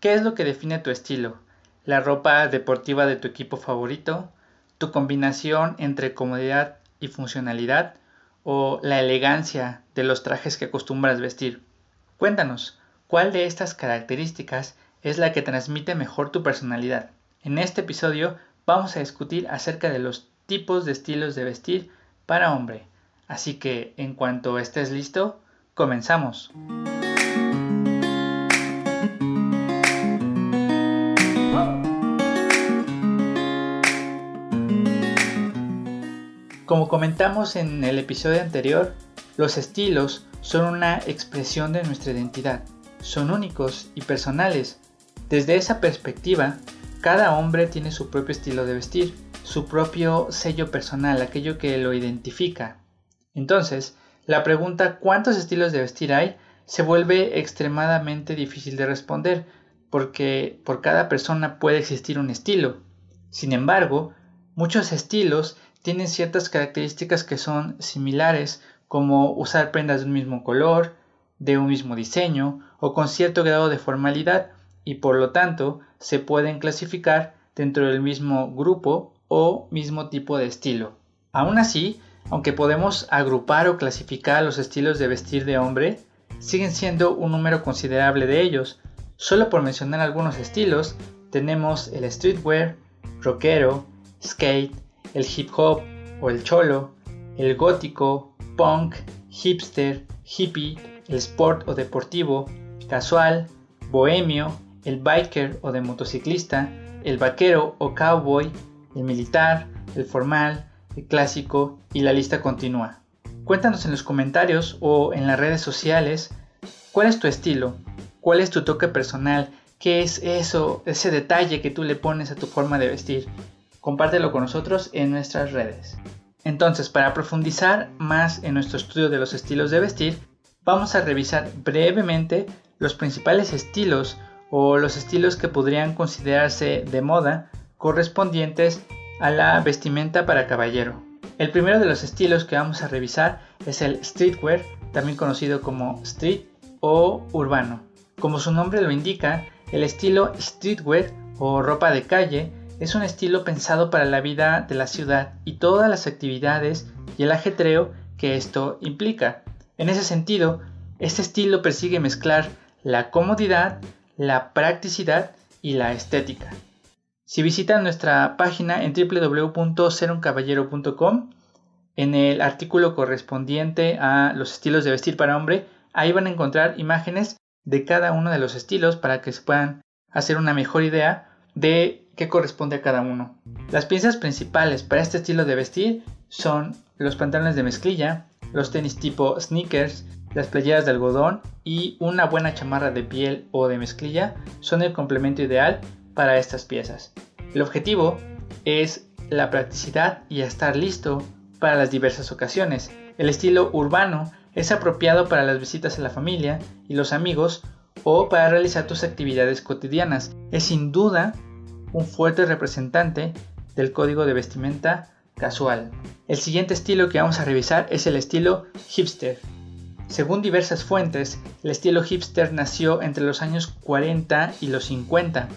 ¿Qué es lo que define tu estilo? ¿La ropa deportiva de tu equipo favorito? ¿Tu combinación entre comodidad y funcionalidad? ¿O la elegancia de los trajes que acostumbras vestir? Cuéntanos, ¿cuál de estas características es la que transmite mejor tu personalidad? En este episodio vamos a discutir acerca de los tipos de estilos de vestir para hombre. Así que en cuanto estés listo, comenzamos. Como comentamos en el episodio anterior, los estilos son una expresión de nuestra identidad, son únicos y personales. Desde esa perspectiva, cada hombre tiene su propio estilo de vestir, su propio sello personal, aquello que lo identifica. Entonces, la pregunta ¿cuántos estilos de vestir hay? se vuelve extremadamente difícil de responder, porque por cada persona puede existir un estilo. Sin embargo, muchos estilos tienen ciertas características que son similares, como usar prendas de un mismo color, de un mismo diseño o con cierto grado de formalidad y por lo tanto se pueden clasificar dentro del mismo grupo o mismo tipo de estilo. Aún así, aunque podemos agrupar o clasificar los estilos de vestir de hombre, siguen siendo un número considerable de ellos. Solo por mencionar algunos estilos, tenemos el streetwear, rockero, skate, el hip hop o el cholo, el gótico, punk, hipster, hippie, el sport o deportivo, casual, bohemio, el biker o de motociclista, el vaquero o cowboy, el militar, el formal, el clásico y la lista continúa. Cuéntanos en los comentarios o en las redes sociales cuál es tu estilo, cuál es tu toque personal, qué es eso, ese detalle que tú le pones a tu forma de vestir compártelo con nosotros en nuestras redes. Entonces, para profundizar más en nuestro estudio de los estilos de vestir, vamos a revisar brevemente los principales estilos o los estilos que podrían considerarse de moda correspondientes a la vestimenta para caballero. El primero de los estilos que vamos a revisar es el streetwear, también conocido como street o urbano. Como su nombre lo indica, el estilo streetwear o ropa de calle es un estilo pensado para la vida de la ciudad y todas las actividades y el ajetreo que esto implica. En ese sentido, este estilo persigue mezclar la comodidad, la practicidad y la estética. Si visitan nuestra página en www.seruncaballero.com, en el artículo correspondiente a los estilos de vestir para hombre, ahí van a encontrar imágenes de cada uno de los estilos para que se puedan hacer una mejor idea de qué corresponde a cada uno. Las piezas principales para este estilo de vestir son los pantalones de mezclilla, los tenis tipo sneakers, las playeras de algodón y una buena chamarra de piel o de mezclilla son el complemento ideal para estas piezas. El objetivo es la practicidad y estar listo para las diversas ocasiones. El estilo urbano es apropiado para las visitas a la familia y los amigos o para realizar tus actividades cotidianas. Es sin duda un fuerte representante del código de vestimenta casual. El siguiente estilo que vamos a revisar es el estilo hipster. Según diversas fuentes, el estilo hipster nació entre los años 40 y los 50.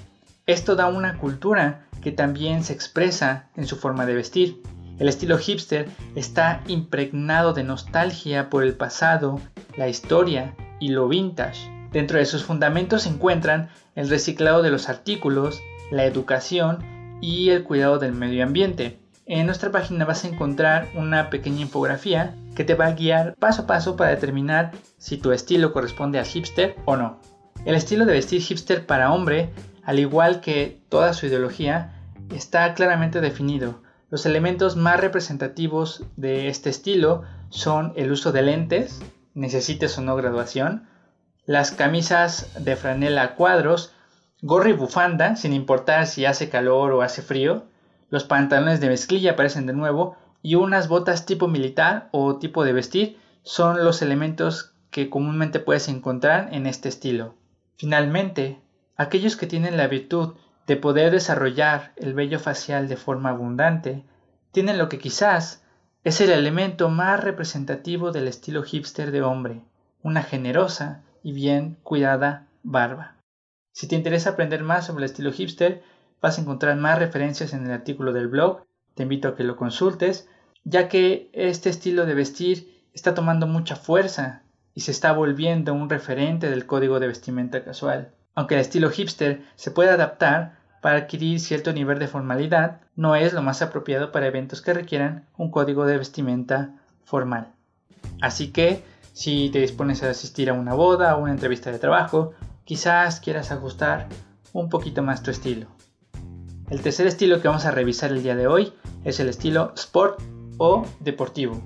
Esto da una cultura que también se expresa en su forma de vestir. El estilo hipster está impregnado de nostalgia por el pasado, la historia y lo vintage. Dentro de sus fundamentos se encuentran el reciclado de los artículos, la educación y el cuidado del medio ambiente. En nuestra página vas a encontrar una pequeña infografía que te va a guiar paso a paso para determinar si tu estilo corresponde al hipster o no. El estilo de vestir hipster para hombre, al igual que toda su ideología, está claramente definido. Los elementos más representativos de este estilo son el uso de lentes, necesites o no graduación, las camisas de franela a cuadros, gorra y bufanda, sin importar si hace calor o hace frío, los pantalones de mezclilla aparecen de nuevo y unas botas tipo militar o tipo de vestir son los elementos que comúnmente puedes encontrar en este estilo. Finalmente, aquellos que tienen la virtud de poder desarrollar el vello facial de forma abundante, tienen lo que quizás es el elemento más representativo del estilo hipster de hombre, una generosa y bien cuidada barba. Si te interesa aprender más sobre el estilo hipster, vas a encontrar más referencias en el artículo del blog, te invito a que lo consultes, ya que este estilo de vestir está tomando mucha fuerza y se está volviendo un referente del código de vestimenta casual. Aunque el estilo hipster se puede adaptar para adquirir cierto nivel de formalidad, no es lo más apropiado para eventos que requieran un código de vestimenta formal. Así que, si te dispones a asistir a una boda o una entrevista de trabajo, quizás quieras ajustar un poquito más tu estilo. El tercer estilo que vamos a revisar el día de hoy es el estilo sport o deportivo.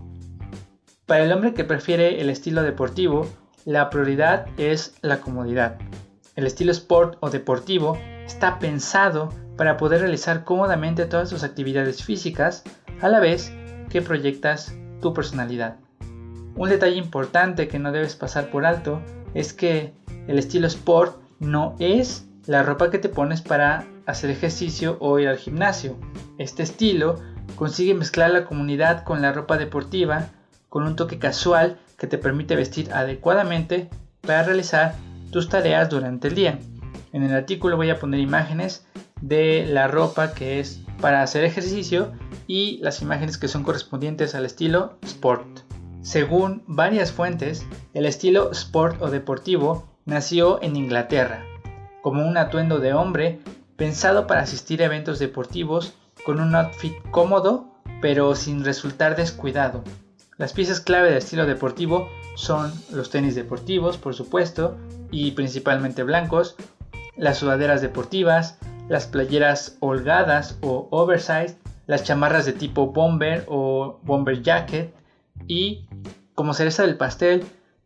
Para el hombre que prefiere el estilo deportivo, la prioridad es la comodidad. El estilo sport o deportivo está pensado para poder realizar cómodamente todas tus actividades físicas a la vez que proyectas tu personalidad. Un detalle importante que no debes pasar por alto es que el estilo sport no es la ropa que te pones para hacer ejercicio o ir al gimnasio. Este estilo consigue mezclar la comunidad con la ropa deportiva con un toque casual que te permite vestir adecuadamente para realizar tus tareas durante el día. En el artículo voy a poner imágenes de la ropa que es para hacer ejercicio y las imágenes que son correspondientes al estilo sport. Según varias fuentes, el estilo sport o deportivo nació en Inglaterra, como un atuendo de hombre pensado para asistir a eventos deportivos con un outfit cómodo pero sin resultar descuidado. Las piezas clave del estilo deportivo son los tenis deportivos, por supuesto, y principalmente blancos, las sudaderas deportivas, las playeras holgadas o oversized, las chamarras de tipo bomber o bomber jacket y como cereza del pastel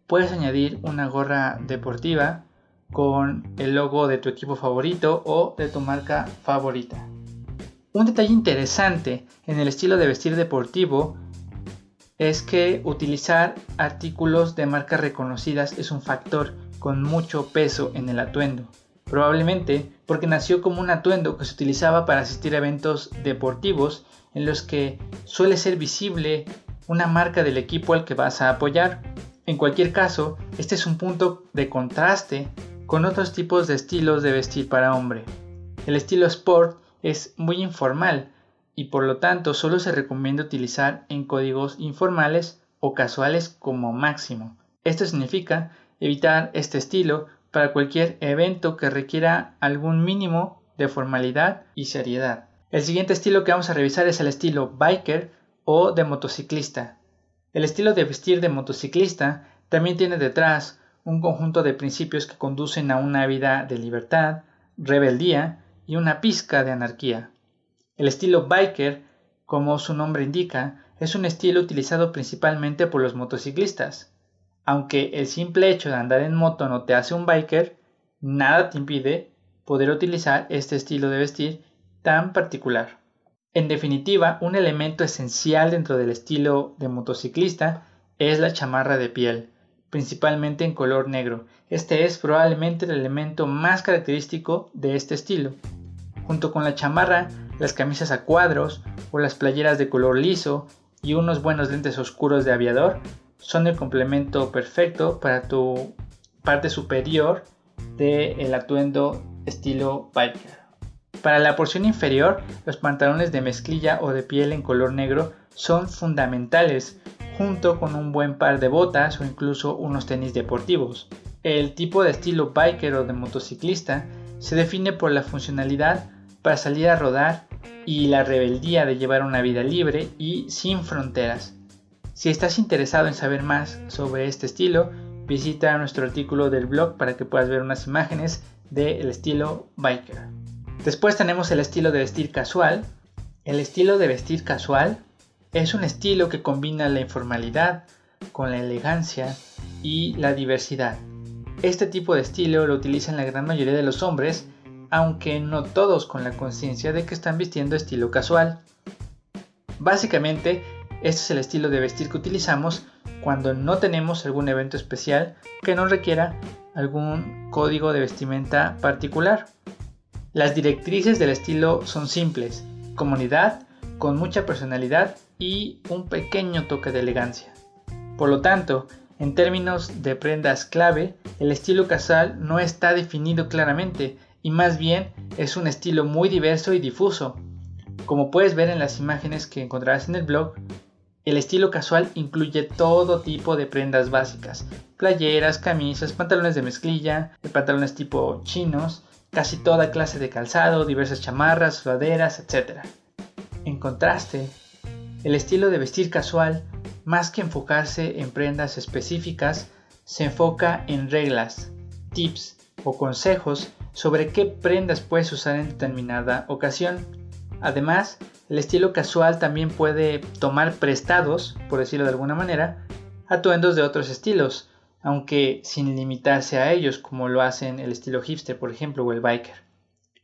puedes añadir una gorra deportiva con el logo de tu equipo favorito o de tu marca favorita. Un detalle interesante en el estilo de vestir deportivo es que utilizar artículos de marcas reconocidas es un factor con mucho peso en el atuendo. Probablemente porque nació como un atuendo que se utilizaba para asistir a eventos deportivos en los que suele ser visible una marca del equipo al que vas a apoyar. En cualquier caso, este es un punto de contraste con otros tipos de estilos de vestir para hombre. El estilo sport es muy informal, y por lo tanto solo se recomienda utilizar en códigos informales o casuales como máximo. Esto significa evitar este estilo para cualquier evento que requiera algún mínimo de formalidad y seriedad. El siguiente estilo que vamos a revisar es el estilo biker o de motociclista. El estilo de vestir de motociclista también tiene detrás un conjunto de principios que conducen a una vida de libertad, rebeldía y una pizca de anarquía. El estilo biker, como su nombre indica, es un estilo utilizado principalmente por los motociclistas. Aunque el simple hecho de andar en moto no te hace un biker, nada te impide poder utilizar este estilo de vestir tan particular. En definitiva, un elemento esencial dentro del estilo de motociclista es la chamarra de piel, principalmente en color negro. Este es probablemente el elemento más característico de este estilo. Junto con la chamarra las camisas a cuadros o las playeras de color liso y unos buenos lentes oscuros de aviador son el complemento perfecto para tu parte superior del atuendo estilo biker. Para la porción inferior, los pantalones de mezclilla o de piel en color negro son fundamentales, junto con un buen par de botas o incluso unos tenis deportivos. El tipo de estilo biker o de motociclista se define por la funcionalidad para salir a rodar y la rebeldía de llevar una vida libre y sin fronteras. Si estás interesado en saber más sobre este estilo, visita nuestro artículo del blog para que puedas ver unas imágenes del estilo biker. Después tenemos el estilo de vestir casual. El estilo de vestir casual es un estilo que combina la informalidad con la elegancia y la diversidad. Este tipo de estilo lo utilizan la gran mayoría de los hombres aunque no todos con la conciencia de que están vistiendo estilo casual. Básicamente, este es el estilo de vestir que utilizamos cuando no tenemos algún evento especial que no requiera algún código de vestimenta particular. Las directrices del estilo son simples, comunidad, con mucha personalidad y un pequeño toque de elegancia. Por lo tanto, En términos de prendas clave, el estilo casual no está definido claramente y más bien es un estilo muy diverso y difuso. Como puedes ver en las imágenes que encontrarás en el blog, el estilo casual incluye todo tipo de prendas básicas, playeras, camisas, pantalones de mezclilla, pantalones tipo chinos, casi toda clase de calzado, diversas chamarras, sudaderas, etc. En contraste, el estilo de vestir casual, más que enfocarse en prendas específicas, se enfoca en reglas, tips o consejos sobre qué prendas puedes usar en determinada ocasión. Además, el estilo casual también puede tomar prestados, por decirlo de alguna manera, atuendos de otros estilos, aunque sin limitarse a ellos como lo hacen el estilo hipster, por ejemplo, o el biker.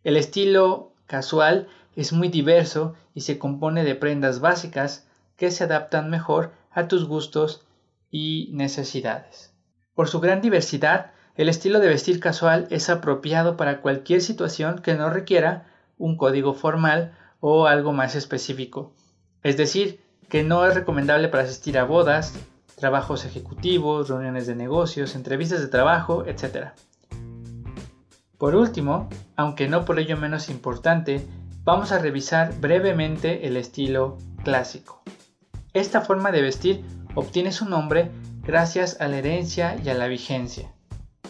El estilo casual es muy diverso y se compone de prendas básicas que se adaptan mejor a tus gustos y necesidades. Por su gran diversidad, el estilo de vestir casual es apropiado para cualquier situación que no requiera un código formal o algo más específico. Es decir, que no es recomendable para asistir a bodas, trabajos ejecutivos, reuniones de negocios, entrevistas de trabajo, etc. Por último, aunque no por ello menos importante, vamos a revisar brevemente el estilo clásico. Esta forma de vestir obtiene su nombre gracias a la herencia y a la vigencia.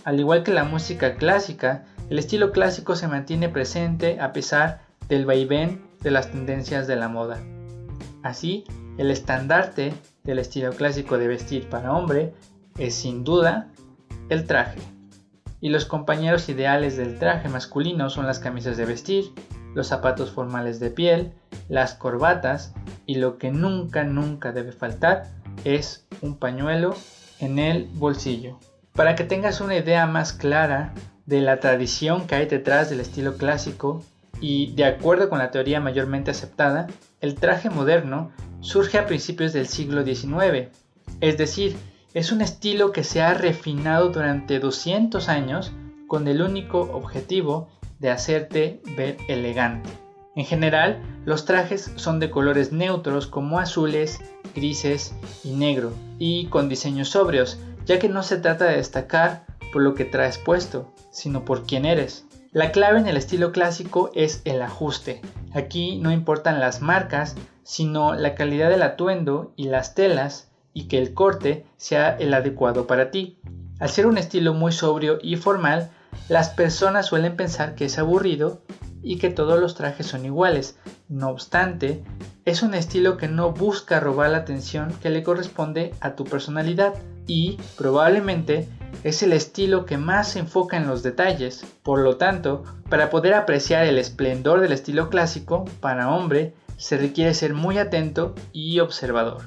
Al igual que la música clásica, el estilo clásico se mantiene presente a pesar del vaivén de las tendencias de la moda. Así, el estandarte del estilo clásico de vestir para hombre es sin duda el traje. Y los compañeros ideales del traje masculino son las camisas de vestir, los zapatos formales de piel, las corbatas y lo que nunca nunca debe faltar es un pañuelo en el bolsillo. Para que tengas una idea más clara de la tradición que hay detrás del estilo clásico y de acuerdo con la teoría mayormente aceptada, el traje moderno surge a principios del siglo XIX, es decir, es un estilo que se ha refinado durante 200 años con el único objetivo de hacerte ver elegante. En general, los trajes son de colores neutros como azules, grises y negro, y con diseños sobrios, ya que no se trata de destacar por lo que traes puesto, sino por quién eres. La clave en el estilo clásico es el ajuste. Aquí no importan las marcas, sino la calidad del atuendo y las telas y que el corte sea el adecuado para ti. Al ser un estilo muy sobrio y formal, las personas suelen pensar que es aburrido y que todos los trajes son iguales. No obstante, es un estilo que no busca robar la atención que le corresponde a tu personalidad y probablemente es el estilo que más se enfoca en los detalles. Por lo tanto, para poder apreciar el esplendor del estilo clásico, para hombre, se requiere ser muy atento y observador.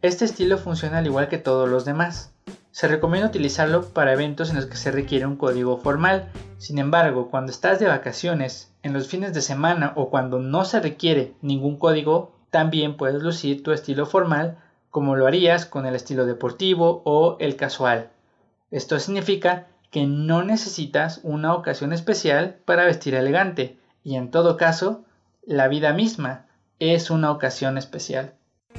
Este estilo funciona al igual que todos los demás. Se recomienda utilizarlo para eventos en los que se requiere un código formal. Sin embargo, cuando estás de vacaciones, en los fines de semana o cuando no se requiere ningún código, también puedes lucir tu estilo formal como lo harías con el estilo deportivo o el casual. Esto significa que no necesitas una ocasión especial para vestir elegante y en todo caso, la vida misma es una ocasión especial.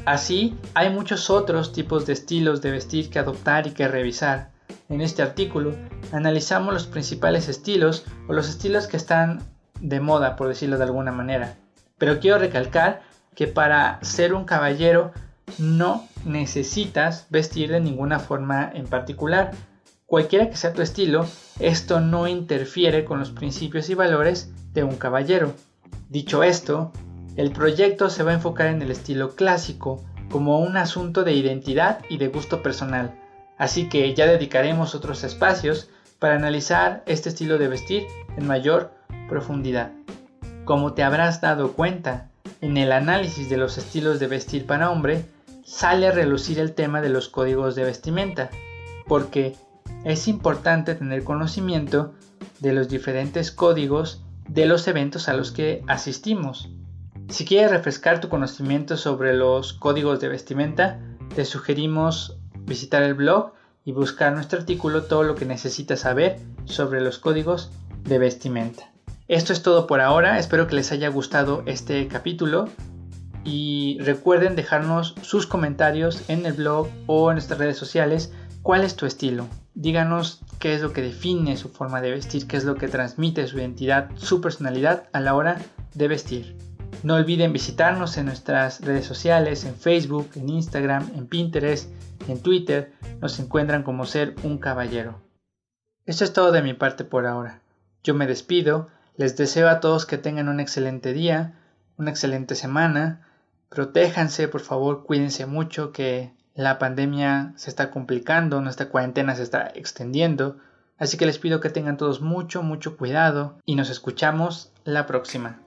Así, hay muchos otros tipos de estilos de vestir que adoptar y que revisar. En este artículo analizamos los principales estilos o los estilos que están de moda, por decirlo de alguna manera. Pero quiero recalcar que para ser un caballero no necesitas vestir de ninguna forma en particular. Cualquiera que sea tu estilo, esto no interfiere con los principios y valores de un caballero. Dicho esto, el proyecto se va a enfocar en el estilo clásico como un asunto de identidad y de gusto personal, así que ya dedicaremos otros espacios para analizar este estilo de vestir en mayor profundidad. Como te habrás dado cuenta, en el análisis de los estilos de vestir para hombre, sale a relucir el tema de los códigos de vestimenta, porque es importante tener conocimiento de los diferentes códigos de los eventos a los que asistimos. Si quieres refrescar tu conocimiento sobre los códigos de vestimenta, te sugerimos visitar el blog y buscar nuestro artículo todo lo que necesitas saber sobre los códigos de vestimenta. Esto es todo por ahora, espero que les haya gustado este capítulo y recuerden dejarnos sus comentarios en el blog o en nuestras redes sociales ¿Cuál es tu estilo? Díganos qué es lo que define su forma de vestir, qué es lo que transmite su identidad, su personalidad a la hora de vestir. No olviden visitarnos en nuestras redes sociales, en Facebook, en Instagram, en Pinterest, en Twitter. Nos encuentran como ser un caballero. Esto es todo de mi parte por ahora. Yo me despido, les deseo a todos que tengan un excelente día, una excelente semana. Protéjanse, por favor, cuídense mucho, que la pandemia se está complicando, nuestra cuarentena se está extendiendo. Así que les pido que tengan todos mucho, mucho cuidado y nos escuchamos la próxima.